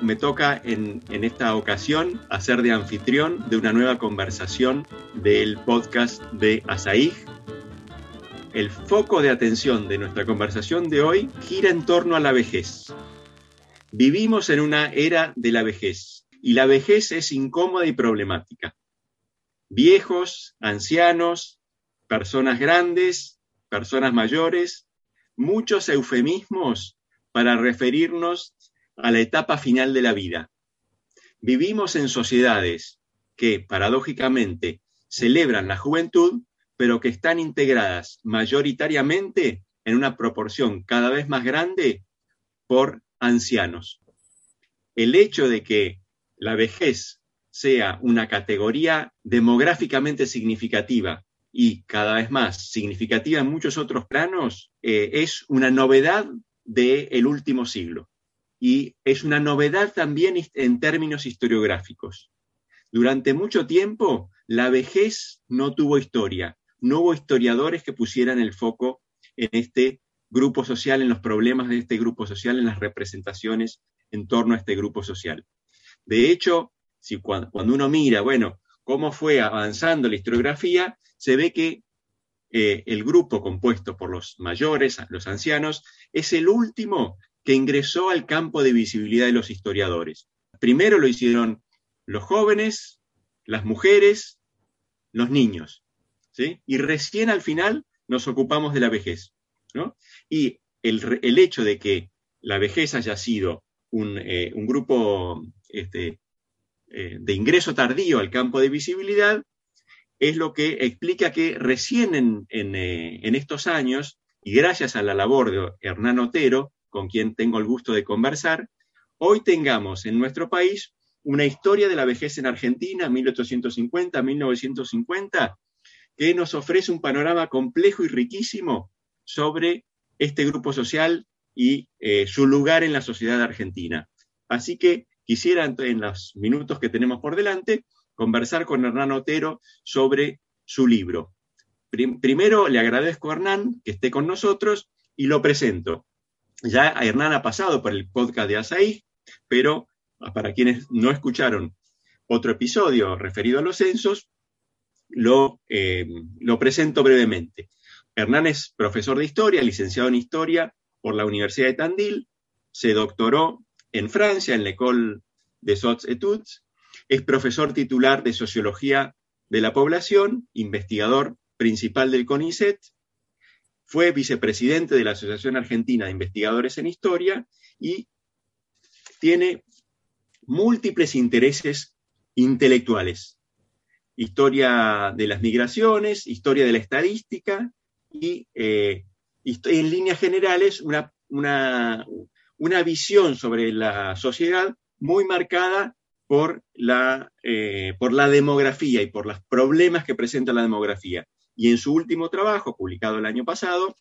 me toca en, esta ocasión hacer de anfitrión de una nueva conversación del podcast de Asaig. El foco de atención de nuestra conversación de hoy gira en torno a la vejez. Vivimos en una era de la vejez y la vejez es incómoda y problemática. Viejos, ancianos, personas grandes, personas mayores, muchos eufemismos para referirnos a la etapa final de la vida. Vivimos en sociedades que, paradójicamente, celebran la juventud, pero que están integradas mayoritariamente en una proporción cada vez más grande por ancianos. El hecho de que la vejez sea una categoría demográficamente significativa y cada vez más significativa en muchos otros planos, eh, es una novedad del último siglo y es una novedad también en términos historiográficos. Durante mucho tiempo, la vejez no tuvo historia, no hubo historiadores que pusieran el foco en este grupo social, en los problemas de este grupo social, en las representaciones en torno a este grupo social. De hecho, si cuando, uno mira, bueno, cómo fue avanzando la historiografía, se ve que eh, el grupo compuesto por los mayores, los ancianos, es el último que ingresó al campo de visibilidad de los historiadores. Primero lo hicieron los jóvenes, las mujeres, los niños, ¿sí? y recién al final nos ocupamos de la vejez. Y el, hecho de que la vejez haya sido un, eh, grupo este, eh, de ingreso tardío al campo de visibilidad es lo que explica que recién en, eh, en estos años, y gracias a la labor de Hernán Otero, con quien tengo el gusto de conversar, hoy tengamos en nuestro país una historia de la vejez en Argentina, 1850-1950, que nos ofrece un panorama complejo y riquísimo sobre este grupo social y eh, su lugar en la sociedad argentina. Así que quisiera, en los minutos que tenemos por delante, conversar con Hernán Otero sobre su libro. primero le agradezco a Hernán que esté con nosotros y lo presento. Ya Hernán ha pasado por el podcast de Asaí, pero para quienes no escucharon otro episodio referido a los censos, lo, eh, lo presento brevemente. Hernán es profesor de historia, licenciado en historia por la Universidad de Tandil, se doctoró en Francia, en l'École des Hautes Études, es profesor titular de Sociología de la Población, investigador principal del CONICET, fue vicepresidente de la Asociación Argentina de Investigadores en Historia y tiene múltiples intereses intelectuales. Historia de las migraciones, historia de la estadística y, eh, en líneas generales, una, una, visión sobre la sociedad muy marcada por la, eh, por la demografía y por los problemas que presenta la demografía y en su último trabajo, publicado el año pasado,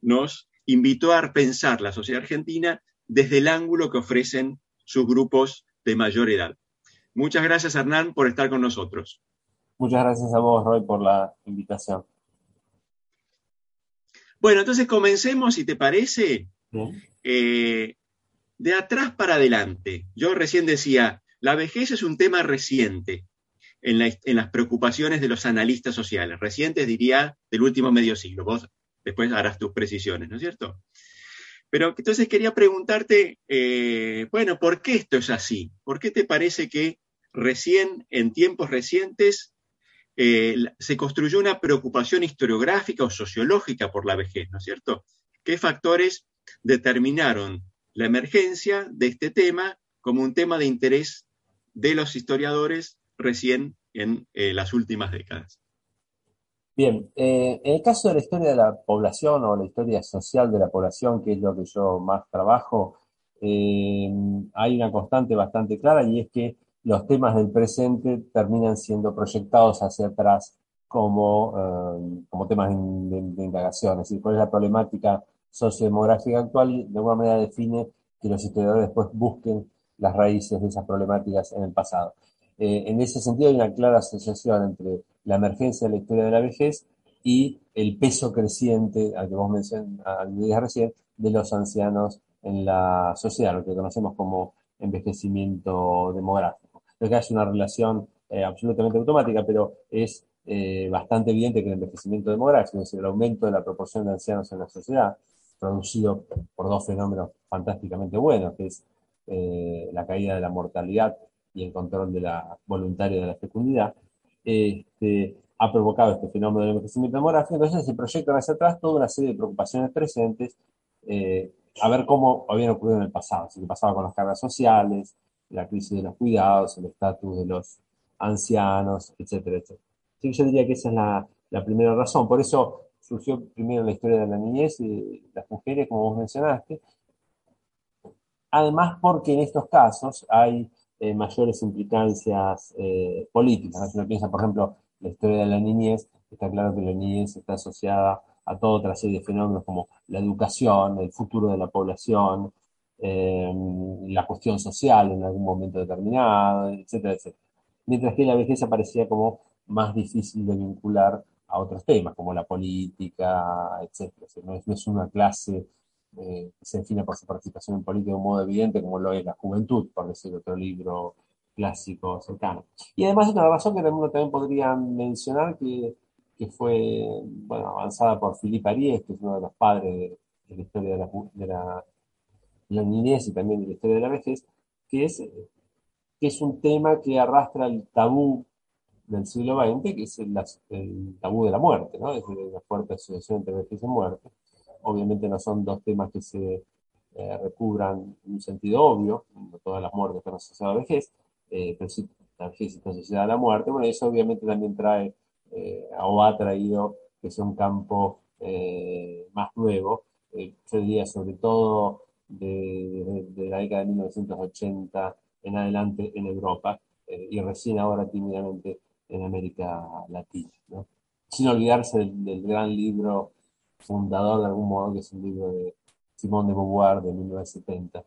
nos invitó a pensar la sociedad argentina desde el ángulo que ofrecen sus grupos de mayor edad. Muchas gracias, Hernán, por estar con nosotros. Muchas gracias a vos, Roy, por la invitación. Bueno, entonces comencemos, si te parece, eh, de atrás para adelante. Yo recién decía, la vejez es un tema reciente en, las preocupaciones de los analistas sociales, recientes diría del último medio siglo. Vos después harás tus precisiones, ¿no es cierto? Pero entonces quería preguntarte, eh, bueno, ¿por qué esto es así? ¿Por qué te parece que recién, en tiempos recientes, eh, se construyó una preocupación historiográfica o sociológica por la vejez, ¿no es cierto? ¿Qué factores determinaron la emergencia de este tema como un tema de interés de los historiadores recién en eh, las últimas décadas. Bien, eh, en el caso de la historia de la población o la historia social de la población, que es lo que yo más trabajo, eh, hay una constante bastante clara y es que los temas del presente terminan siendo proyectados hacia atrás como, como temas de, indagación. Es decir, cuál es la problemática sociodemográfica actual y de alguna manera define que los historiadores después busquen las raíces de esas problemáticas en el pasado. Eh, en ese sentido hay una clara asociación entre la emergencia de la historia de la vejez y el peso creciente, al que vos mencionaste recién, de los ancianos en la sociedad, lo que conocemos como envejecimiento demográfico. Creo que hay una relación eh, absolutamente automática, pero es eh, bastante evidente que el envejecimiento demográfico, es decir, el aumento de la proporción de ancianos en la sociedad, producido por dos fenómenos fantásticamente buenos, que es la caída de la mortalidad y el control de la voluntaria de la fecundidad, este, ha provocado este fenómeno del envejecimiento demográfico. Entonces se proyectan hacia atrás toda una serie de preocupaciones presentes, eh, a ver cómo habían ocurrido en el pasado, qué pasaba con las cargas sociales, la crisis de los cuidados, el estatus de los ancianos, etcétera, etcétera. Así yo diría que esa es la, la primera razón. Por eso surgió primero la historia de la niñez y las mujeres, como vos mencionaste. Además, porque en estos casos hay eh, mayores implicancias eh, políticas. Si uno piensa, por ejemplo, la historia de la niñez, está claro que la niñez está asociada a toda otra serie de fenómenos como la educación, el futuro de la población, eh, la cuestión social en algún momento determinado, etcétera, etcétera. Mientras que la vejez aparecía como más difícil de vincular a otros temas, como la política, etcétera. es, una clase eh, se define por su participación en política de un modo evidente como lo es la juventud, por decir otro libro clásico cercano. Y además otra razón que uno también podría mencionar que, que fue bueno, avanzada por Philippe Ariès, que es uno de los padres de, la historia de la, de la, niñez y también de la historia de la vejez, que es, que es un tema que arrastra el tabú del siglo XX, que es el, tabú de la muerte, ¿no? es la fuerte asociación entre vejez y muerte. Obviamente no son dos temas que se eh, recubran en un sentido obvio, todas las muertes están asociadas a la vejez, eh, pero sí la vejez está asociada a la muerte. Bueno, eso obviamente también trae, eh, o ha traído que sea un campo más nuevo. yo diría sobre todo de, la década de 1980 en adelante en Europa y recién ahora tímidamente en América Latina. Sin olvidarse del, gran libro fundador de algún modo, que es un libro de Simón de Beauvoir de 1970.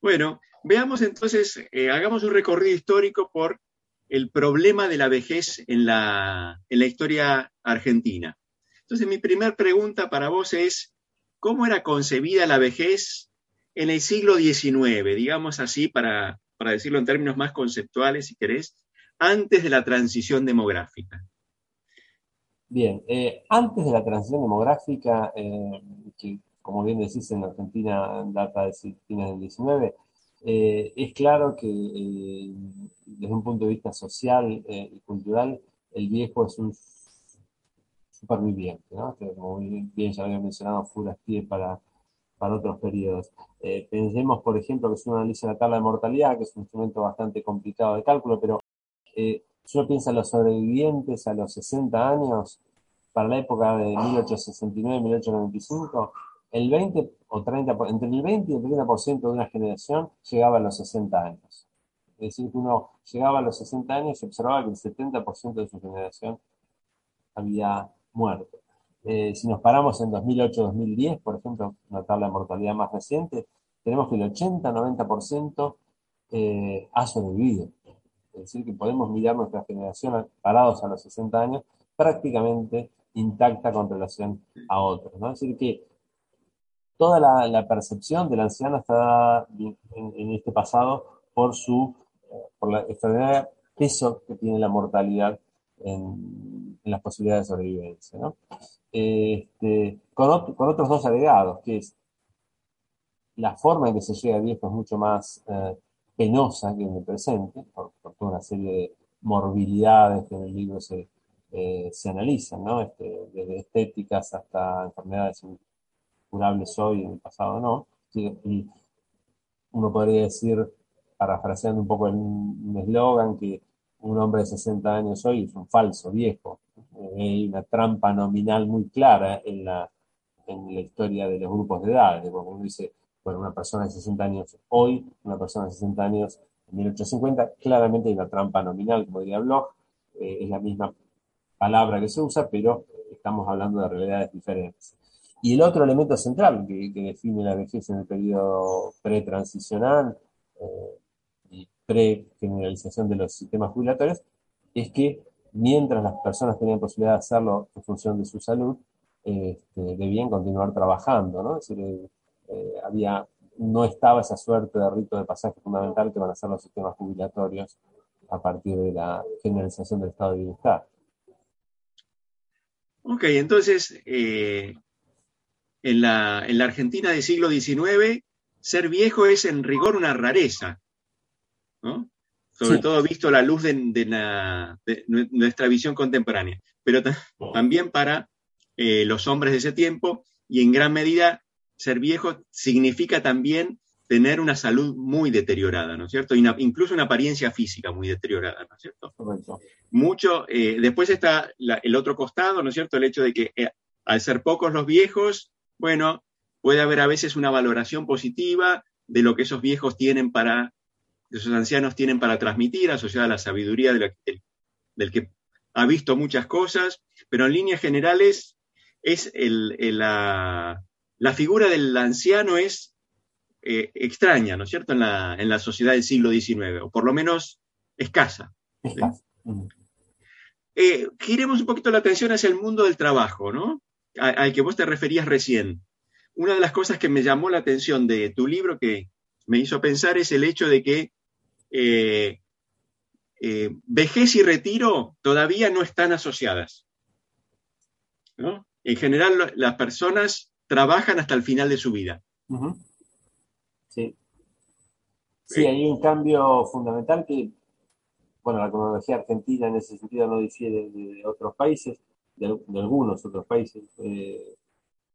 Bueno, veamos entonces, eh, hagamos un recorrido histórico por el problema de la vejez en la, en la historia argentina. Entonces, mi primera pregunta para vos es, ¿cómo era concebida la vejez en el siglo XIX, digamos así, para, para decirlo en términos más conceptuales, si querés, antes de la transición demográfica? Bien, eh, antes de la transición demográfica, eh, que como bien decís en Argentina data de fines del 19, eh, es claro que desde un punto de vista social y cultural, el viejo es un superviviente, ¿no? que como bien ya había mencionado, pie para, para otros periodos. pensemos, por ejemplo, que si uno analiza la tabla de mortalidad, que es un instrumento bastante complicado de cálculo, pero eh, si uno piensa en los sobrevivientes a los 60 años, para la época de 1869 1895, el 20 o 30, entre el 20 y el 30% de una generación llegaba a los 60 años. Es decir, que uno llegaba a los 60 años y observaba que el 70% de su generación había muerto. Eh, si nos paramos en 2008-2010, por ejemplo, una tabla de mortalidad más reciente, tenemos que el 80-90% eh, ha sobrevivido. Es decir, que podemos mirar nuestra generación parados a los 60 años prácticamente intacta con relación a otros. Es decir, que toda la, percepción del anciano está en, este pasado por su por la extraordinaria peso que tiene la mortalidad en, las posibilidades de sobrevivencia. Este, con, otros dos agregados, que es la forma en que se llega a viejo es mucho más eh, penosa que en el presente, por, toda una serie de morbilidades que en el libro se, eh, se analizan, ¿no? Este, desde estéticas hasta enfermedades incurables hoy en el pasado no. Y uno podría decir, parafraseando un poco un eslogan, que un hombre de 60 años hoy es un falso viejo. Eh, hay una trampa nominal muy clara en la, en la historia de los grupos de edad. Como uno dice, bueno, una persona de 60 años hoy, una persona de 60 años en 1850, claramente hay una trampa nominal, como diría Bloch, eh, es la misma palabra que se usa, pero estamos hablando de realidades diferentes. Y el otro elemento central que, define la vejez en el periodo pretransicional eh, y pre-generalización de los sistemas jubilatorios es que mientras las personas tenían posibilidad de hacerlo en función de su salud, este, debían continuar trabajando, ¿no? Es decir, eh, había, no estaba esa suerte de rito de pasaje fundamental que van a ser los sistemas jubilatorios a partir de la generalización del estado de bienestar. Ok, entonces, eh, en, la, Argentina del siglo XIX, ser viejo es en rigor una rareza, ¿no? sobre todo visto la luz de, nuestra visión contemporánea, pero también para eh, los hombres de ese tiempo y en gran medida ser viejo significa también tener una salud muy deteriorada, ¿no es cierto? incluso una apariencia física muy deteriorada, ¿no es cierto? Mucho, eh, después está el otro costado, ¿no es cierto? El hecho de que eh, al ser pocos los viejos, bueno, puede haber a veces una valoración positiva de lo que esos viejos tienen para, esos ancianos tienen para transmitir, asociada a la sabiduría del que ha visto muchas cosas, pero en líneas generales es la, la figura del anciano es eh, extraña, ¿no es cierto?, en la, sociedad del siglo XIX, o por lo menos escasa. Eh, giremos un poquito la atención hacia el mundo del trabajo, ¿no? Al que vos te referías recién. Una de las cosas que me llamó la atención de tu libro que me hizo pensar es el hecho de que eh, vejez y retiro todavía no están asociadas. ¿no? En general, las personas trabajan hasta el final de su vida. Sí. Sí, hay un cambio fundamental que, bueno, la cronología argentina en ese sentido no difiere de, otros países, de, algunos otros países eh,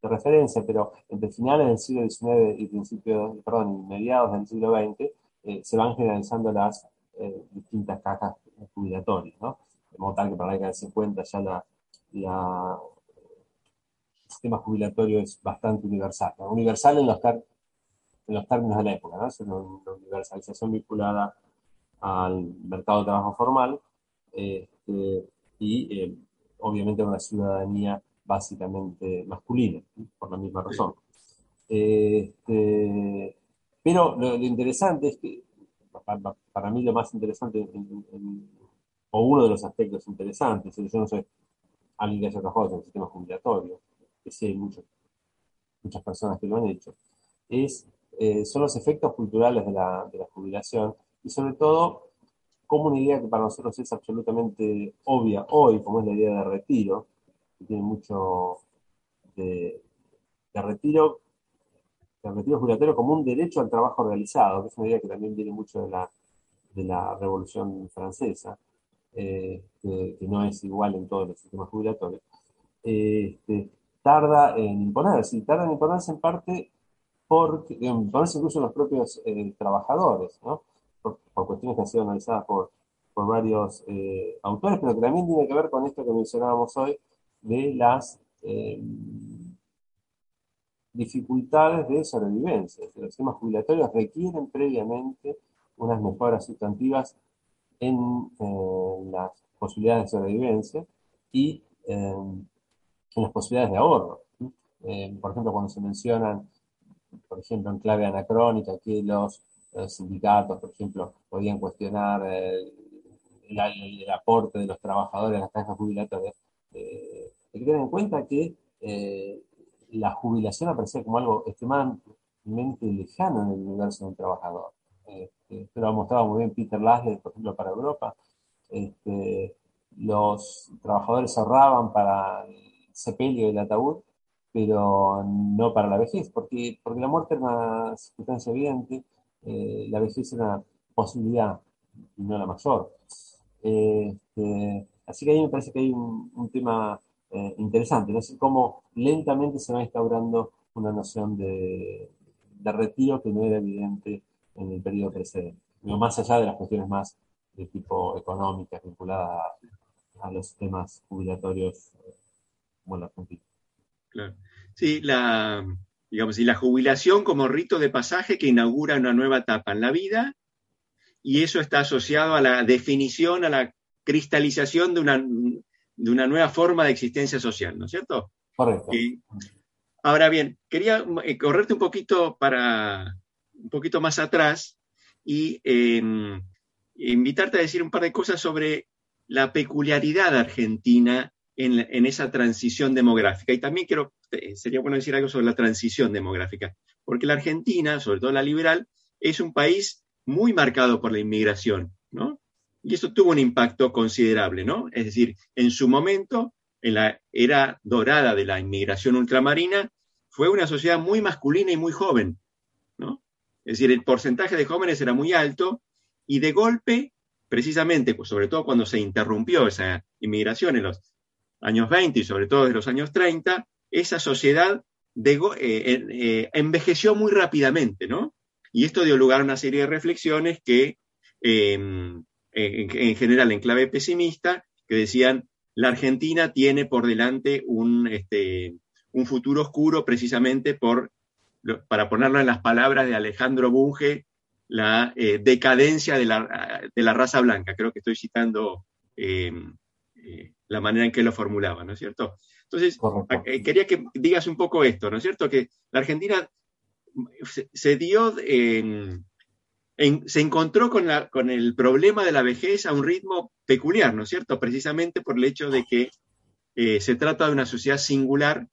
de referencia, pero entre finales del siglo XIX y principios, perdón, mediados del siglo XX, eh, se van generalizando las eh, distintas cajas jubilatorias, ¿no? De modo tal que para la década de 50 ya la, la sistema jubilatorio es bastante universal, universal en los, en los términos de la época, ¿no? es una, universalización vinculada al mercado de trabajo formal este, y eh, obviamente una ciudadanía básicamente masculina, por la misma razón. Este, pero lo, interesante es que, para, mí lo más interesante, o uno de los aspectos interesantes, yo no soy alguien que haya trabajado en el sistema jubilatorio, que sí hay muchas, personas que lo han hecho, es eh, son los efectos culturales de la, de la jubilación y sobre todo como una idea que para nosotros es absolutamente obvia hoy, como es la idea de retiro, que tiene mucho de, retiro, de retiro jubilatorio como un derecho al trabajo realizado, que es una idea que también viene mucho de la, de la Revolución Francesa, eh, que, no es igual en todos los sistemas jubilatorios, este, tarda en imponerse, y tarda en imponerse en parte por, parece incluso los propios eh, trabajadores, por, cuestiones que han sido analizadas por, por varios eh, autores, pero que también tiene que ver con esto que mencionábamos hoy de las eh, dificultades de sobrevivencia. Los sistemas jubilatorios requieren previamente unas mejoras sustantivas en las posibilidades de sobrevivencia y en las posibilidades de ahorro. por ejemplo, cuando se mencionan por ejemplo, en clave anacrónica, que los, sindicatos, por ejemplo, podían cuestionar el, aporte de los trabajadores a las cajas jubilatorias. Eh, hay que tener en cuenta que eh, la jubilación aparecía como algo extremadamente lejano en el universo del trabajador. Este, lo ha mostrado muy bien Peter Laszlo, por ejemplo, para Europa. Este, los trabajadores ahorraban para sepelio del ataúd pero no para la vejez, porque, porque la muerte era una circunstancia evidente, eh, la vejez era una posibilidad y no la mayor. Este, así que ahí me parece que hay un, tema eh, interesante, no sé cómo lentamente se va instaurando una noción de, retiro que no era evidente en el periodo precedente, más allá de las cuestiones más de tipo económicas vinculadas a, los temas jubilatorios la Argentina. Claro. Sí, la, digamos, y la jubilación como rito de pasaje que inaugura una nueva etapa en la vida y eso está asociado a la definición, a la cristalización de una, de una nueva forma de existencia social, ¿no es cierto? Correcto. ahora bien, quería eh, correrte un poquito para un poquito más atrás y em, invitarte a decir un par de cosas sobre la peculiaridad argentina en, esa transición demográfica. Y también quiero, eh, sería bueno decir algo sobre la transición demográfica, porque la Argentina, sobre todo la liberal, es un país muy marcado por la inmigración, ¿no? Y eso tuvo un impacto considerable, ¿no? Es decir, en su momento, en la era dorada de la inmigración ultramarina, fue una sociedad muy masculina y muy joven, ¿no? Es decir, el porcentaje de jóvenes era muy alto y de golpe, precisamente, pues sobre todo cuando se interrumpió esa inmigración en los años 20 y sobre todo en los años 30, esa sociedad de, eh, eh, envejeció muy rápidamente, ¿no? Y esto dio lugar a una serie de reflexiones que, em, en, general, en clave pesimista, que decían, la Argentina tiene por delante un, este, un futuro oscuro precisamente por, para ponerlo en las palabras de Alejandro Bunge, la eh, decadencia de la, de la, raza blanca. Creo que estoy citando em, eh, la manera en que lo formulaba, ¿no es cierto? Entonces, eh, quería que digas un poco esto, ¿no es cierto? Que la Argentina se, dio, en, se encontró con, la, con, el problema de la vejez a un ritmo peculiar, ¿no es cierto? Precisamente por el hecho de que eh, se trata de una sociedad singular,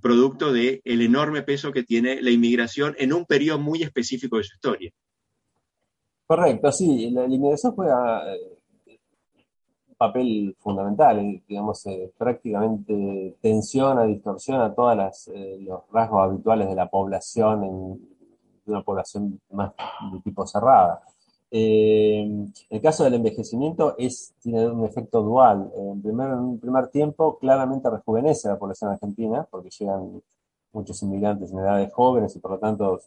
producto del el enorme peso que tiene la inmigración en un periodo muy específico de su historia. Correcto, sí, la, la inmigración juega papel fundamental, eh, digamos, eh, prácticamente tensiona, distorsiona todos eh, los rasgos habituales de la población en una población más de tipo cerrada. el caso del envejecimiento es, tiene un efecto dual. En, primer, en un primer tiempo, claramente rejuvenece la población argentina, porque llegan muchos inmigrantes en edades jóvenes y por lo tanto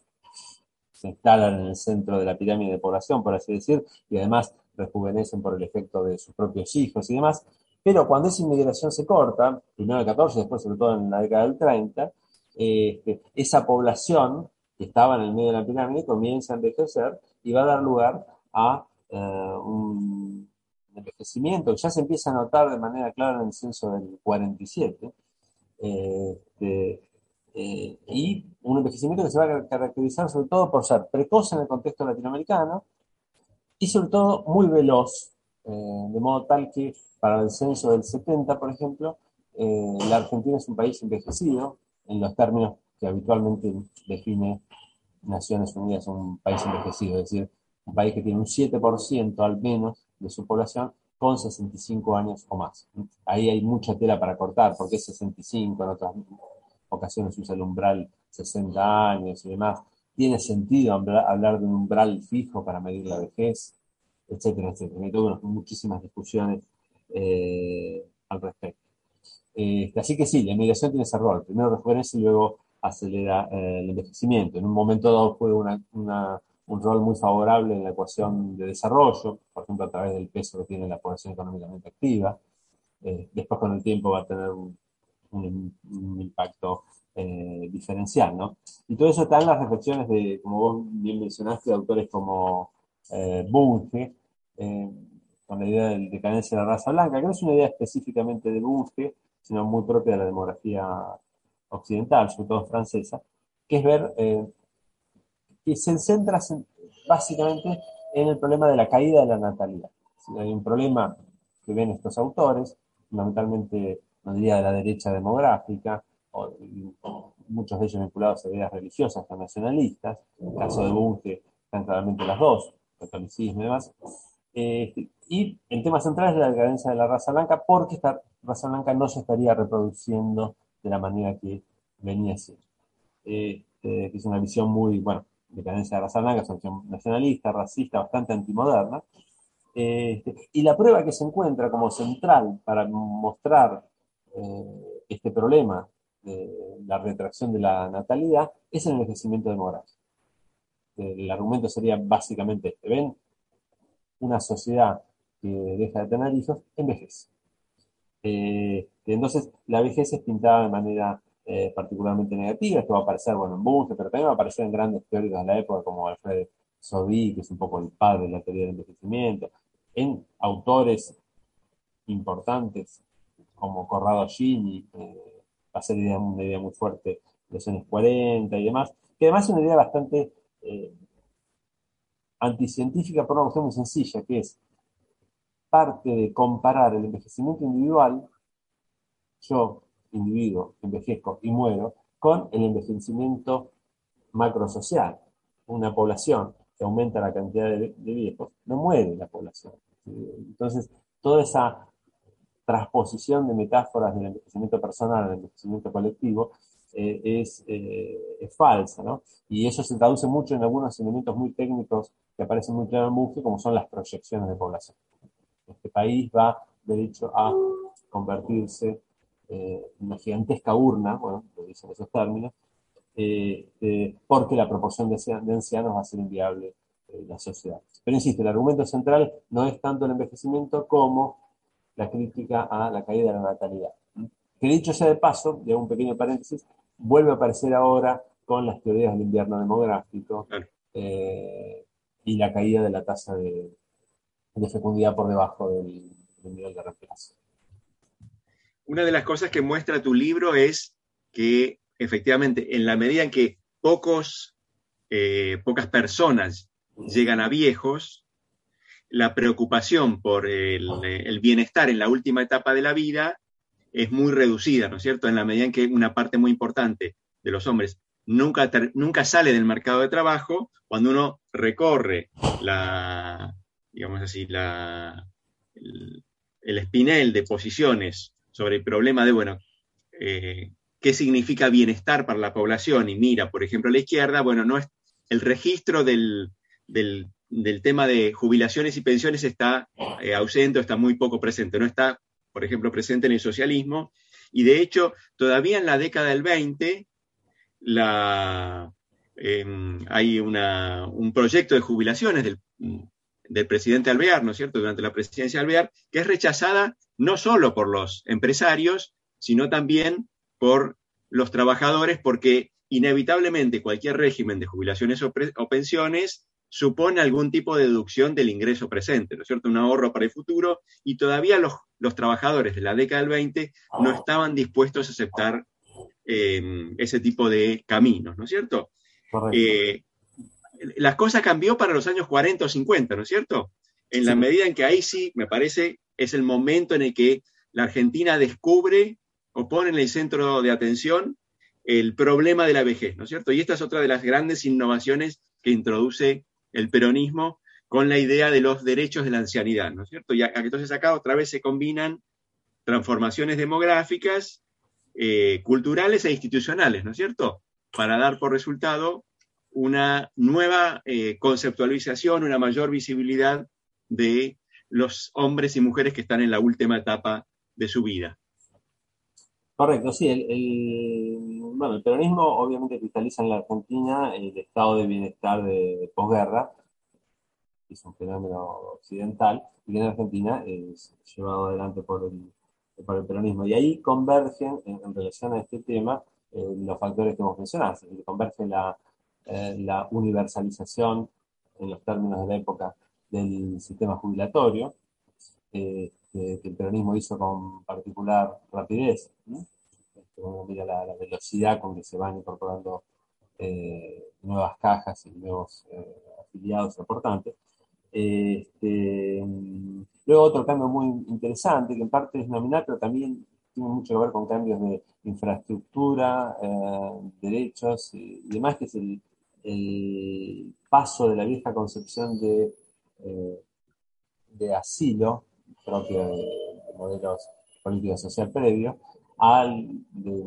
se instalan en el centro de la pirámide de población, por así decir, y además rejuvenecen por el efecto de sus propios hijos y demás. Pero cuando esa inmigración se corta, primero en el 14, después sobre todo en la década del 30, este, esa población que estaba en el medio de la pirámide comienza a envejecer y va a dar lugar a eh, un envejecimiento que ya se empieza a notar de manera clara en el censo del 47. Este, eh, y un envejecimiento que se va a caracterizar sobre todo por ser precoz en el contexto latinoamericano, y sobre todo muy veloz, eh, de modo tal que para el censo del 70, por ejemplo, eh, la Argentina es un país envejecido en los términos que habitualmente define Naciones Unidas un país envejecido, es decir, un país que tiene un 7% al menos de su población con 65 años o más. Ahí hay mucha tela para cortar, porque es 65, en otras ocasiones usa el umbral 60 años y demás tiene sentido hablar, de un umbral fijo para medir la vejez, etcétera, etcétera. Hay todas muchísimas discusiones eh, al respecto. Este, así que sí, la inmigración tiene ese rol. Primero rejuvenece y luego acelera eh, el envejecimiento. En un momento dado juega un rol muy favorable en la ecuación de desarrollo, por ejemplo, a través del peso que tiene la población económicamente activa. Eh, después, con el tiempo, va a tener un, impacto diferencial, ¿no? Y todo eso está en las reflexiones de, como vos bien mencionaste, de autores como eh, Bunge, eh, con la idea de decadencia de la raza blanca, que no es una idea específicamente de Bunge, sino muy propia de la demografía occidental, sobre todo francesa, que es ver que se centra básicamente en el problema de la caída de la natalidad. hay un problema que ven estos autores, fundamentalmente, no diría de la derecha demográfica, muchos de ellos vinculados a ideas religiosas o nacionalistas, en el caso de Bunge están claramente las dos, catolicismo y demás, este, y el tema central es la decadencia de la raza blanca, porque esta raza blanca no se estaría reproduciendo de la manera que venía siendo. Este, es una visión muy, bueno, decadencia de la raza blanca, es una visión nacionalista, racista, bastante antimoderna. Este, y la prueba que se encuentra como central para mostrar eh, este problema la retracción de la natalidad es el envejecimiento demográfico. El argumento sería básicamente este. Ven, una sociedad que deja de tener hijos envejece. Eh, entonces, la vejez es pintada de manera eh, particularmente negativa. Esto va a aparecer bueno, en Bunge, pero también va a aparecer en grandes teóricos de la época como Alfred Sobí, que es un poco el padre de la teoría del envejecimiento, en autores importantes como Corrado Gini, eh, va a ser una idea muy fuerte los años 40 y demás, que además es una idea bastante eh, anticientífica por una cuestión muy sencilla, que es parte de comparar el envejecimiento individual, yo, individuo, envejezco y muero, con el envejecimiento macrosocial. Una población que aumenta la cantidad de, viejos, no muere la población. Entonces, toda esa transposición de metáforas del envejecimiento personal al envejecimiento colectivo eh, es, eh, es, falsa, ¿no? Y eso se traduce mucho en algunos elementos muy técnicos que aparecen muy claro en Bunge, como son las proyecciones de población. Este país va, de hecho, a convertirse eh, en una gigantesca urna, bueno, lo dicen esos términos, porque la proporción de, ancianos va a ser inviable en la sociedad. Pero insisto, el argumento central no es tanto el envejecimiento como la crítica a la caída de la natalidad. Que dicho sea de paso, hago un pequeño paréntesis, vuelve a aparecer ahora con las teorías del invierno demográfico eh, y la caída de la tasa de, fecundidad por debajo del, nivel de reemplazo. Una de las cosas que muestra tu libro es que efectivamente en la medida en que pocos, eh, pocas personas llegan a viejos, la preocupación por el, bienestar en la última etapa de la vida es muy reducida, ¿no es cierto? En la medida en que una parte muy importante de los hombres nunca, nunca sale del mercado de trabajo, cuando uno recorre la, digamos así, la, el, espinel de posiciones sobre el problema de, bueno, eh, qué significa bienestar para la población y mira, por ejemplo, a la izquierda, bueno, no es el registro del, del, tema de jubilaciones y pensiones está eh, ausente, está muy poco presente, no está por ejemplo, presente en el socialismo, y de hecho, todavía en la década del 20, em, hay un proyecto de jubilaciones del, presidente Alvear, ¿no es cierto?, durante la presidencia de Alvear, que es rechazada no solo por los empresarios, sino también por los trabajadores, porque inevitablemente cualquier régimen de jubilaciones o pensiones supone algún tipo de deducción del ingreso presente, ¿no es cierto? Un ahorro para el futuro y todavía los, trabajadores de la década del 20 no estaban dispuestos a aceptar em, ese tipo de caminos, ¿no es cierto? Eh, las cosas cambió para los años 40 o 50, ¿no es cierto? En la medida en que ahí sí, me parece, es el momento en el que la Argentina descubre o pone en el centro de atención el problema de la vejez, ¿no es cierto? Y esta es otra de las grandes innovaciones que introduce el peronismo con la idea de los derechos de la ancianidad, ¿no es cierto? Y entonces acá otra vez se combinan transformaciones demográficas, eh, culturales e institucionales, ¿no es cierto? Para dar por resultado una nueva eh, conceptualización, una mayor visibilidad de los hombres y mujeres que están en la última etapa de su vida. Correcto, sí, el, bueno, el peronismo obviamente cristaliza en la Argentina el estado de bienestar de, posguerra, que es un fenómeno occidental, y que en Argentina es llevado adelante por el, por el peronismo. Y ahí convergen en, relación a este tema eh, los factores que hemos mencionado, converge la, eh, la universalización en los términos de la época del sistema jubilatorio, eh, que, el peronismo hizo con particular rapidez. Este, uno mira la, velocidad con que se van incorporando eh, nuevas cajas y nuevos eh, afiliados importantes. Este, luego otro cambio muy interesante, que en parte es nominal, pero también tiene mucho que ver con cambios de infraestructura, derechos y demás, que es el, paso de la vieja concepción de, de asilo propio de, modelos políticos social previos, al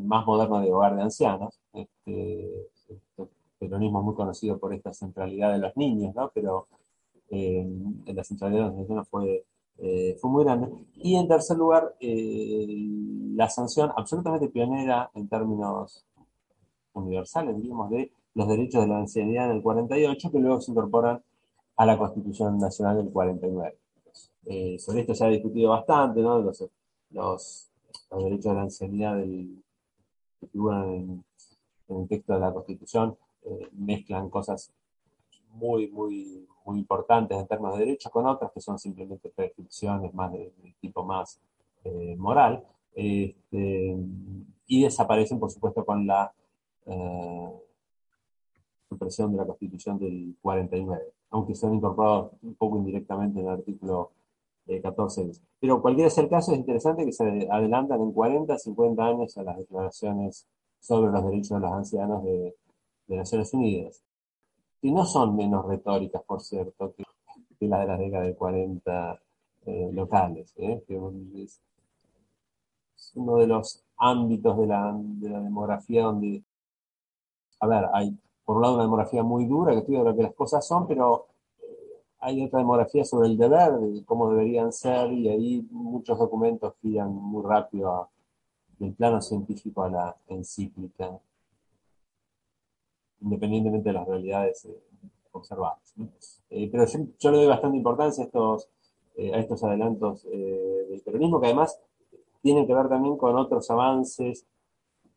más moderno de hogar de ancianos. Este, este, peronismo muy conocido por esta centralidad de los niños, ¿no? pero eh, la centralidad de los ancianos fue, eh, fue muy grande. Y en tercer lugar, eh, la sanción absolutamente pionera en términos universales, diríamos, de los derechos de la ancianidad en el 48, que luego se incorporan a la Constitución Nacional del 49. Eh, sobre esto se ha discutido bastante, ¿no? Los, derechos de la ancianidad del, que figuran en, el texto de la Constitución eh, mezclan cosas muy, muy, muy importantes en términos de derechos, con otras que son simplemente prescripciones más de, tipo más eh, moral, este, y desaparecen, por supuesto, con la eh, supresión de la Constitución del 49, aunque se han incorporado un poco indirectamente en el artículo 14. Pero cualquiera sea el caso, es interesante que se adelantan en 40, 50 años a las declaraciones sobre los derechos de los ancianos de, Naciones Unidas, que no son menos retóricas, por cierto, que, las de la década de 40 eh, locales, ¿eh? que es, uno de los ámbitos de la, de la demografía donde, a ver, hay por un lado una demografía muy dura que estudia lo que las cosas son, pero hay otra demografía sobre el deber, de cómo deberían ser, y ahí muchos documentos giran muy rápido del plano científico a la encíclica, independientemente de las realidades eh, observadas. Eh, pero yo, le doy bastante importancia a estos, eh, adelantos del peronismo, que además tienen que ver también con otros avances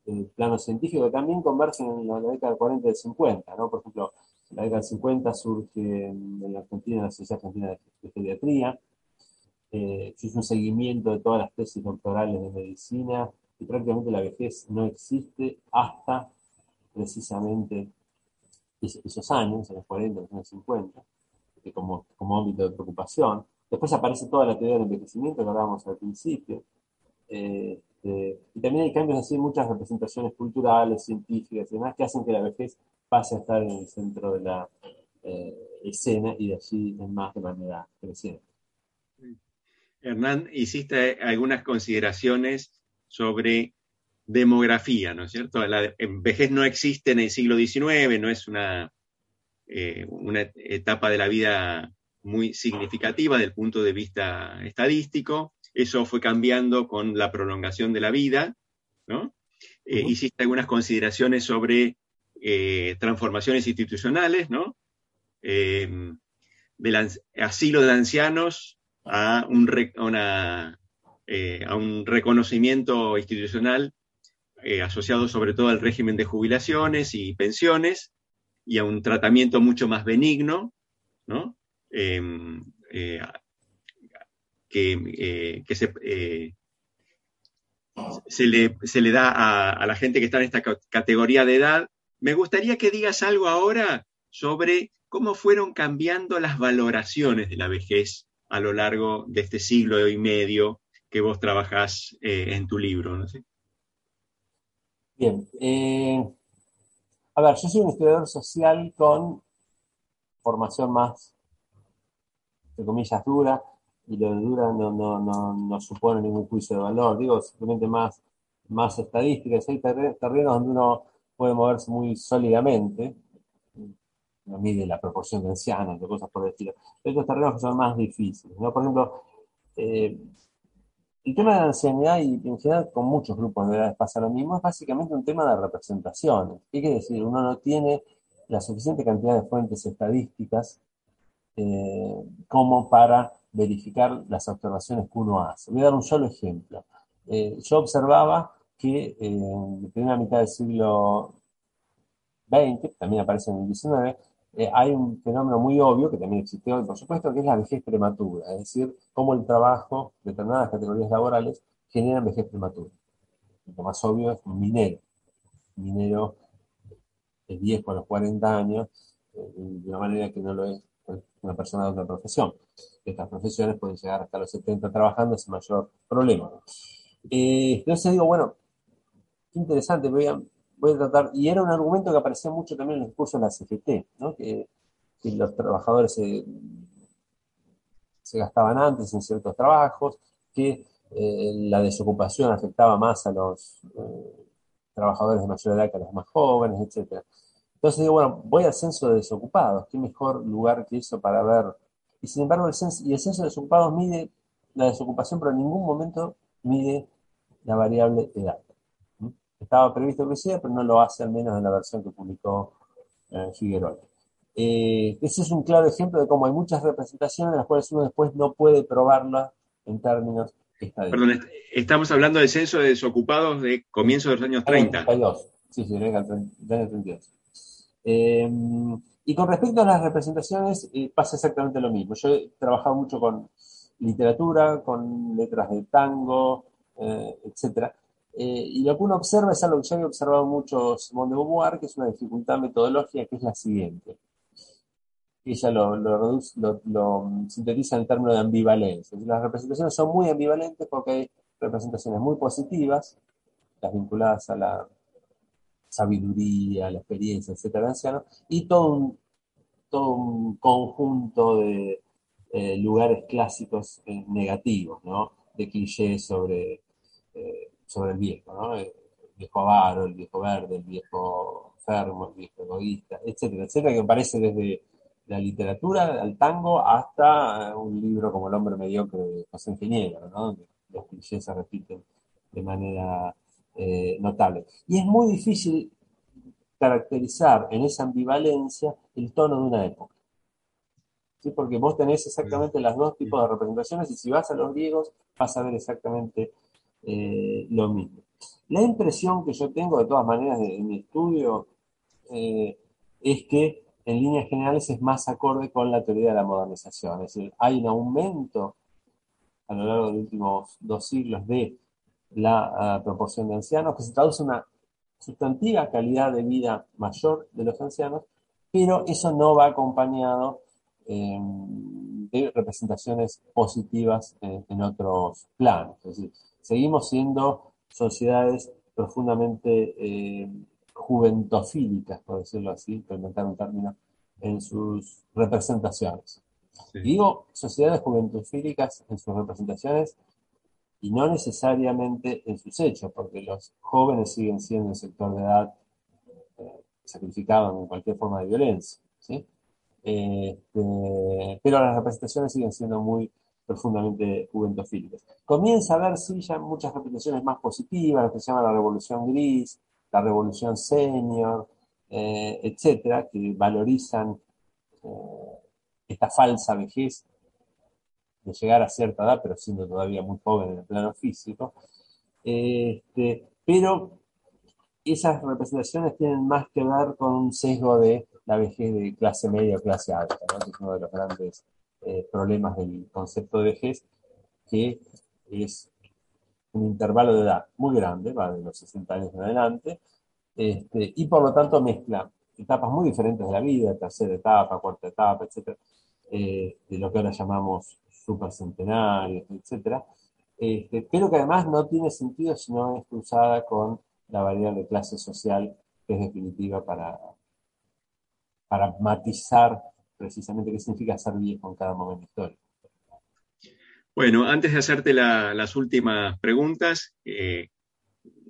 del plano científico que también convergen en la década del 40 y del 50, ¿no? Por ejemplo, la década del 50 surge en la Argentina la Sociedad Argentina de Pediatría, eh, un seguimiento de todas las tesis doctorales de medicina y prácticamente la vejez no existe hasta precisamente esos años, en los 40, en los 50, como, como ámbito de preocupación. Después aparece toda la teoría del envejecimiento que hablábamos al principio. Eh, este, y también hay cambios así, muchas representaciones culturales, científicas y demás que hacen que la vejez pase a estar en el centro de la eh, escena y de allí en más de manera creciente. Hernán, hiciste algunas consideraciones sobre demografía, ¿no es cierto? La vejez no existe en el siglo XIX, no es una, eh, una etapa de la vida muy significativa desde el punto de vista estadístico. Eso fue cambiando con la prolongación de la vida, ¿no? Eh, hiciste algunas consideraciones sobre eh, transformaciones institucionales, ¿no? Em, del asilo de ancianos a un, eh, reconocimiento institucional eh, asociado sobre todo al régimen de jubilaciones y pensiones y a un tratamiento mucho más benigno, ¿no? Em, que, se, se, le, se, le, da a, la gente que está en esta categoría de edad me gustaría que digas algo ahora sobre cómo fueron cambiando las valoraciones de la vejez a lo largo de este siglo y medio que vos trabajás eh, en tu libro. ¿no Bien. Eh, a ver, yo soy un historiador social con formación más, de comillas, dura, y lo de dura no, no, no, supone ningún juicio de valor, digo, simplemente más, más estadísticas. Hay terrenos donde uno puede moverse muy sólidamente, no mide la proporción de ancianos o cosas por el estilo. Estos terrenos que son más difíciles, ¿no? Por ejemplo, eh, el tema de la ancianidad y en general con muchos grupos de edades pasa lo mismo, es básicamente un tema de representaciones. ¿Qué quiere decir? Uno no tiene la suficiente cantidad de fuentes estadísticas eh, como para verificar las observaciones que uno hace. Voy a dar un solo ejemplo. Eh, yo observaba que en la primera mitad del siglo XX, también aparece en el XIX, eh, hay un fenómeno muy obvio que también existe hoy, por supuesto, que es la vejez prematura, es decir, cómo el trabajo, determinadas categorías laborales, generan vejez prematura. Lo más obvio es un minero. Minero es viejo a los 40 años, eh, de una manera que no lo es una persona de otra profesión. Estas profesiones pueden llegar hasta los 70 trabajando sin mayor problema. Eh, entonces digo, bueno, qué interesante, voy a, tratar, y era un argumento que aparecía mucho también en el discurso de la CGT, ¿no? que, los trabajadores se, gastaban antes en ciertos trabajos, que eh, la desocupación afectaba más a los eh, trabajadores de mayor edad que a los más jóvenes, etc. Entonces digo, bueno, voy al censo de desocupados, qué mejor lugar que eso para ver. Y sin embargo, el censo, y el censo de desocupados mide la desocupación, pero en ningún momento mide la variable edad. Estaba previsto que sea, pero no lo hace al menos en la versión que publicó eh, Figueroa. Eh, ese es un claro ejemplo de cómo hay muchas representaciones en las cuales uno después no puede probarla en términos estadísticos. Perdón, estamos hablando del censo de desocupados de comienzo de los años 30. 32, sí, sí, del año 32. Eh, Y con respecto a las representaciones, eh, pasa exactamente lo mismo. Yo he trabajado mucho con literatura, con letras de tango, eh, etc. Eh, y lo que uno observa es algo que ya había observado mucho Simone de Beauvoir, que es una dificultad metodológica, que es la siguiente. Ella lo, lo, sintetiza en términos de ambivalencia. Las representaciones son muy ambivalentes porque hay representaciones muy positivas, las vinculadas a la sabiduría, la experiencia, etcétera, anciano, y todo un, todo un conjunto de eh, lugares clásicos eh, negativos, ¿no? De clichés sobre, sobre el viejo, ¿no? El viejo avaro, el viejo verde, el viejo enfermo, el viejo egoísta, etcétera, etcétera, que aparece desde la literatura al tango hasta un libro como El hombre mediocre de José Ingeniero, ¿no? Los clichés se repiten de manera eh, notable. Y es muy difícil caracterizar en esa ambivalencia el tono de una época. ¿Sí? Porque vos tenés exactamente los dos tipos de representaciones y si vas a los griegos vas a ver exactamente eh, lo mismo. La impresión que yo tengo de todas maneras en mi estudio eh, es que en líneas generales es más acorde con la teoría de la modernización. Es decir, hay un aumento a lo largo de los últimos dos siglos de la ah, proporción de ancianos, que se traduce en una sustantiva calidad de vida mayor de los ancianos, pero eso no va acompañado em, de representaciones positivas en, otros planos. Es decir, seguimos siendo sociedades profundamente em, juventofílicas, por decirlo así, implementar un término, en sus representaciones. Digo sociedades juventofílicas en sus representaciones y no necesariamente en sus hechos, porque los jóvenes siguen siendo un sector de edad eh, sacrificado en cualquier forma de violencia. Este, pero las representaciones siguen siendo muy profundamente juventofílicas. Comienza a haber, sí, ya muchas representaciones más positivas, lo que se llama la revolución gris, la revolución senior, eh, etcétera, que valorizan eh, esta falsa vejez de llegar a cierta edad, pero siendo todavía muy joven en el plano físico. Este, pero esas representaciones tienen más que ver con un sesgo de la vejez de clase media o clase alta, es uno de los grandes eh, problemas del concepto de vejez, que es un intervalo de edad muy grande, va de los 60 años en adelante, este, y por lo tanto mezcla etapas muy diferentes de la vida, tercera etapa, cuarta etapa, etcétera, eh, de lo que ahora llamamos supercentenarios, etcétera, este, pero que además no tiene sentido si no es cruzada con la variable de clase social, que es definitiva para, para matizar precisamente qué significa ser viejo en cada momento histórico. Bueno, antes de hacerte las últimas preguntas, eh,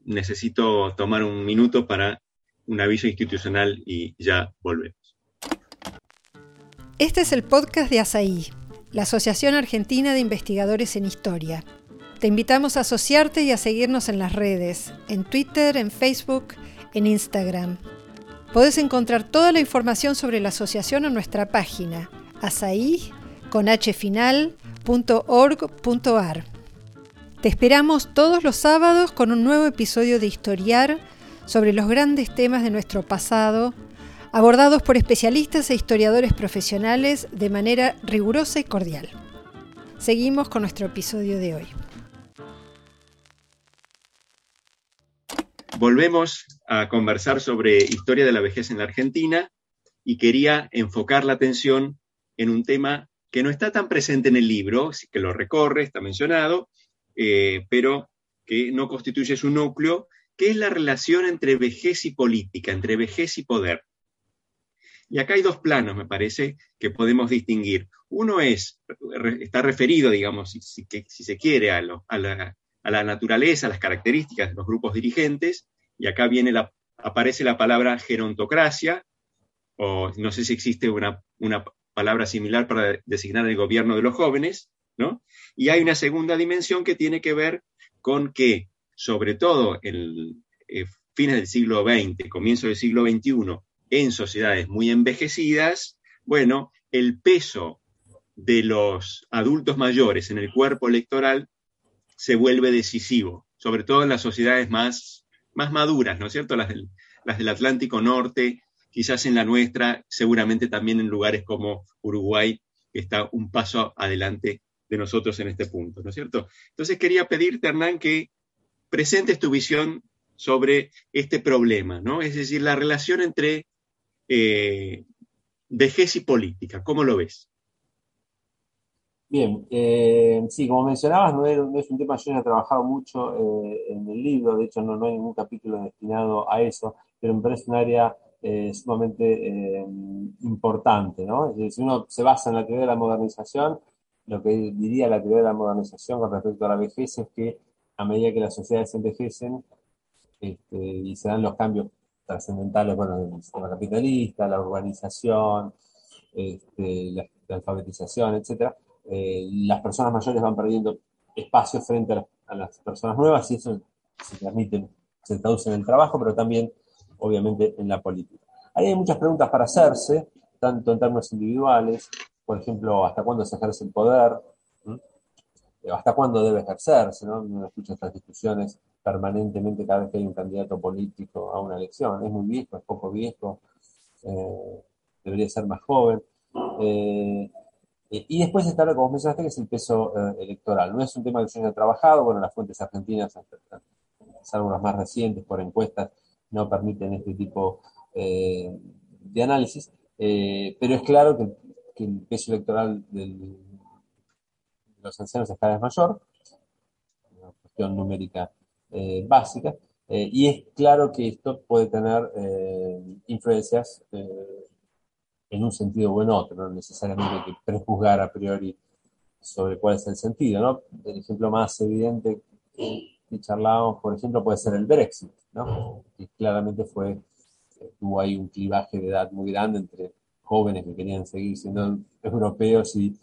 necesito tomar un minuto para un aviso institucional y ya volvemos. Este es el podcast de ASAI, la Asociación Argentina de Investigadores en Historia. Te invitamos a asociarte y a seguirnos en las redes, en Twitter, en Facebook, en Instagram. Podés encontrar toda la información sobre la asociación en nuestra página, con te esperamos todos los sábados con un nuevo episodio de Historiar sobre los grandes temas de nuestro pasado, abordados por especialistas e historiadores profesionales de manera rigurosa y cordial. Seguimos con nuestro episodio de hoy. Volvemos a conversar sobre historia de la vejez en la Argentina y quería enfocar la atención en un tema que no está tan presente en el libro, que lo recorre, está mencionado, eh, pero que no constituye su núcleo, que es la relación entre vejez y política, entre vejez y poder. Y acá hay dos planos, me parece, que podemos distinguir. Uno es, está referido, digamos, si, se quiere, a, la, naturaleza, a las características de los grupos dirigentes, y acá viene aparece la palabra gerontocracia, o no sé si existe una, una palabra similar para designar el gobierno de los jóvenes, y hay una segunda dimensión que tiene que ver con que, sobre todo en eh, fines del siglo XX, comienzo del siglo XXI, en sociedades muy envejecidas, bueno, el peso de los adultos mayores en el cuerpo electoral se vuelve decisivo, sobre todo en las sociedades más, más maduras, ¿no es cierto? Las del, Atlántico Norte quizás en la nuestra, seguramente también en lugares como Uruguay, que está un paso adelante de nosotros en este punto, ¿no es cierto? Entonces quería pedirte, Hernán, que presentes tu visión sobre este problema, ¿no? Es decir, la relación entre eh, vejez y política, ¿cómo lo ves? Bien, eh, sí, como mencionabas, no, es un tema yo he trabajado mucho eh, en el libro, de hecho no, hay ningún capítulo destinado a eso, pero me parece un área eh, sumamente importante, ¿no? si uno se basa en la teoría de la modernización, lo que diría la teoría de la modernización con respecto a la vejez es que a medida que las sociedades envejecen este, y se dan los cambios trascendentales, bueno, del sistema capitalista, la urbanización, este, la, alfabetización, etcétera, eh, las personas mayores van perdiendo espacio frente a, las personas nuevas y eso se transmite, se traduce en el trabajo, pero también, obviamente, en la política. Ahí hay muchas preguntas para hacerse, tanto en términos individuales, por ejemplo, hasta cuándo se ejerce el poder, hasta cuándo debe ejercerse, ¿no? Uno escucha estas discusiones permanentemente cada vez que hay un candidato político a una elección. Es muy viejo, es poco viejo, eh, debería ser más joven. Eh, y después está lo que vos mencionaste, que es el peso eh, electoral. No es un tema que yo haya trabajado, bueno, las fuentes argentinas, salvo las más recientes por encuestas, no permiten este tipo de análisis, pero es claro que, el peso electoral del, los ancianos es cada vez mayor, una cuestión numérica eh, básica, eh, y es claro que esto puede tener eh, influencias en un sentido o en otro, no necesariamente hay que prejuzgar a priori sobre cuál es el sentido, ¿no? El ejemplo más evidente que charlábamos, por ejemplo, puede ser el Brexit, ¿no? Que claramente fue, tuvo ahí un clivaje de edad muy grande entre jóvenes que querían seguir siendo europeos y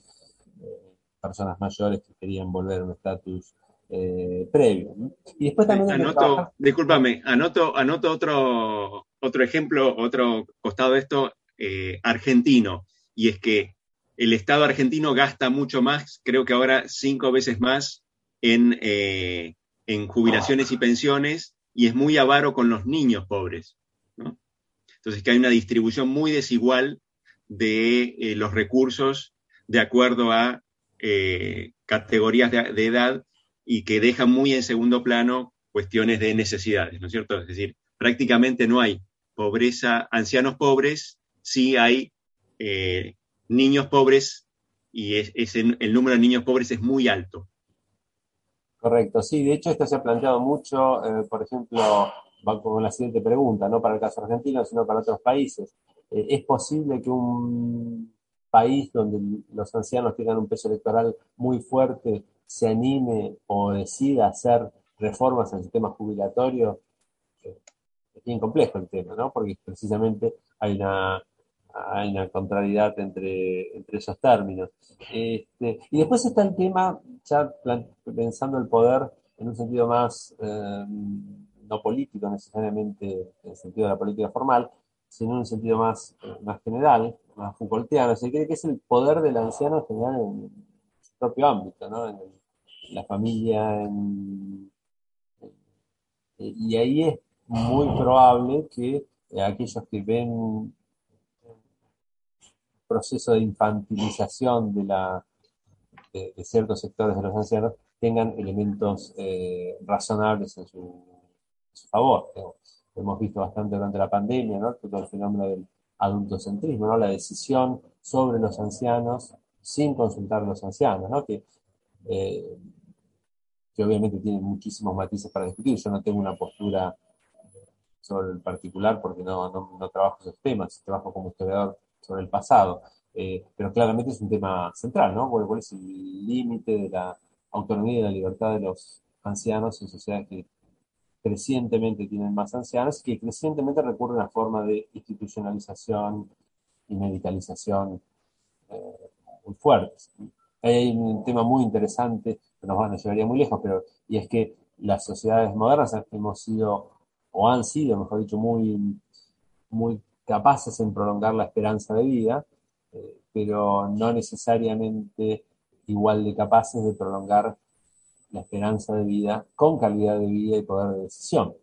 personas mayores que querían volver a un estatus eh, previo. Y después también... Anoto, discúlpame, anoto, anoto otro, otro ejemplo, otro costado de esto, eh, argentino, y es que el Estado argentino gasta mucho más, creo que ahora cinco veces más en, eh, en jubilaciones y pensiones, y es muy avaro con los niños pobres. Entonces, que hay una distribución muy desigual de los recursos de acuerdo a eh, categorías de, edad y que dejan muy en segundo plano cuestiones de necesidades, ¿no es cierto? Es decir, prácticamente no hay pobreza, ancianos pobres, sí hay eh, niños pobres y es, el número de niños pobres es muy alto. Correcto, sí, de hecho esto se ha planteado mucho, eh, por ejemplo, va con la siguiente pregunta, no para el caso argentino, sino para otros países. ¿Es posible que un país donde los ancianos tengan un peso electoral muy fuerte se anime o decida hacer reformas al sistema jubilatorio, eh, es bien complejo el tema, ¿no? Porque precisamente hay una, hay una contrariedad entre, entre esos términos. Este, y después está el tema, ya pensando el poder en un sentido más, eh, no político necesariamente, en el sentido de la política formal, sino en un sentido más, eh, más general, más Foucaultiano. Se cree que es el poder del anciano general en su propio ámbito, ¿no? en, la familia. y ahí es muy probable que eh, aquellos que ven proceso de infantilización de, la, de, ciertos sectores de los ancianos tengan elementos eh, razonables en su, favor hemos visto bastante durante la pandemia, ¿no? Todo el fenómeno del adultocentrismo, ¿no? La decisión sobre los ancianos sin consultar a los ancianos, ¿no? Que, eh, que obviamente tiene muchísimos matices para discutir. Yo no tengo una postura sobre el particular porque no, no, trabajo esos temas, trabajo como historiador sobre el pasado. Eh, pero claramente es un tema central, ¿no? ¿Cuál, es el límite de la autonomía y de la libertad de los ancianos en sociedades que crecientemente tienen más ancianos que crecientemente recurren a formas de institucionalización y medicalización eh, muy fuertes. Hay un tema muy interesante que nos, llevaría muy lejos, pero y es que las sociedades modernas hemos sido, o han sido, mejor dicho, muy, muy capaces en prolongar la esperanza de vida, eh, pero no necesariamente igual de capaces de prolongar la esperanza de vida con calidad de vida y poder de decisión.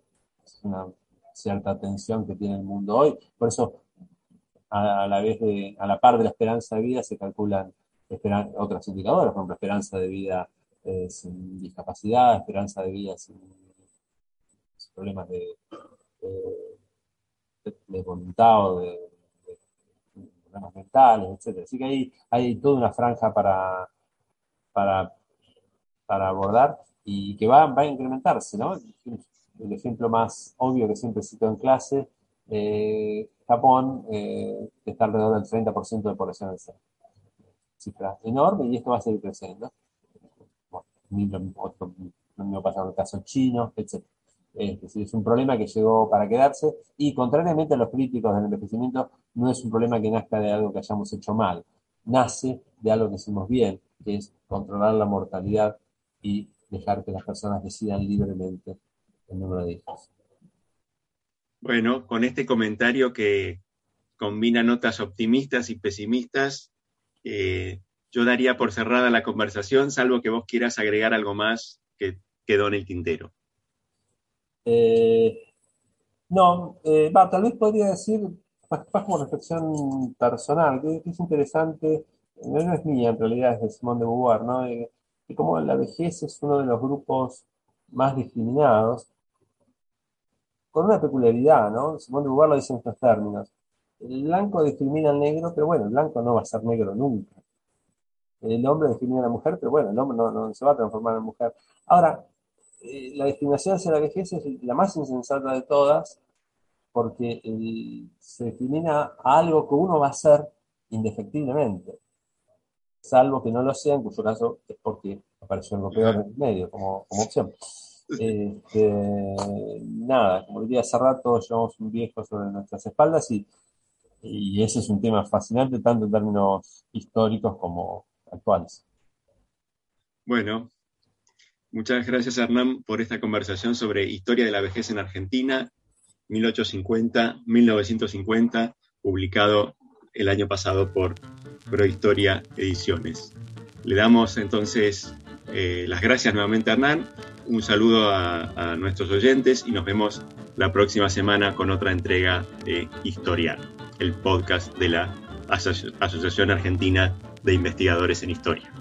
Es una cierta tensión que tiene el mundo hoy. Por eso a, la vez a la par de la esperanza de vida se calculan otros indicadores, por ejemplo, esperanza de vida eh, sin discapacidad, esperanza de vida sin, problemas de, de, voluntad o de, problemas mentales, etc. Así que hay, hay toda una franja para, para, para abordar y que va, va a incrementarse, ¿no? El ejemplo más obvio que siempre cito en clase, eh, Japón eh, está alrededor del 30% de población del ser. Cifra enorme y esto va a seguir creciendo. Bueno, lo mismo pasa en el caso chino, etc. Es decir, es un problema que llegó para quedarse y contrariamente a los críticos del envejecimiento, no es un problema que nazca de algo que hayamos hecho mal, nace de algo que hicimos bien, que es controlar la mortalidad y dejar que las personas decidan libremente el número de hijos. Bueno, con este comentario que combina notas optimistas y pesimistas, eh, yo daría por cerrada la conversación, salvo que vos quieras agregar algo más que quedó en el tintero. Eh, no, eh, tal vez podría decir, más, como reflexión personal, que, es interesante, no, es mía, en realidad es de Simón de Beauvoir, ¿no? que como la vejez es uno de los grupos más discriminados, con una peculiaridad, ¿no? Simón de Beauvoir lo dice en estos términos. El blanco discrimina al negro, pero bueno, el blanco no va a ser negro nunca. El hombre discrimina a la mujer, pero bueno, el hombre no, se va a transformar en mujer. Ahora, eh, la discriminación hacia la vejez es la más insensata de todas, porque se discrimina a algo que uno va a ser indefectiblemente, salvo que no lo sea, en cuyo caso es porque apareció algo peor en el medio como, como opción. Este, nada, como diría hace rato, llevamos un viejo sobre nuestras espaldas y, y ese es un tema fascinante tanto en términos históricos como actuales. Bueno, muchas gracias Hernán por esta conversación sobre historia de la vejez en Argentina, 1850-1950, publicado el año pasado por Prohistoria Ediciones. Le damos entonces eh, las gracias nuevamente Hernán un saludo a, nuestros oyentes y nos vemos la próxima semana con otra entrega de Historia, el podcast de la Asociación Argentina de Investigadores en Historia.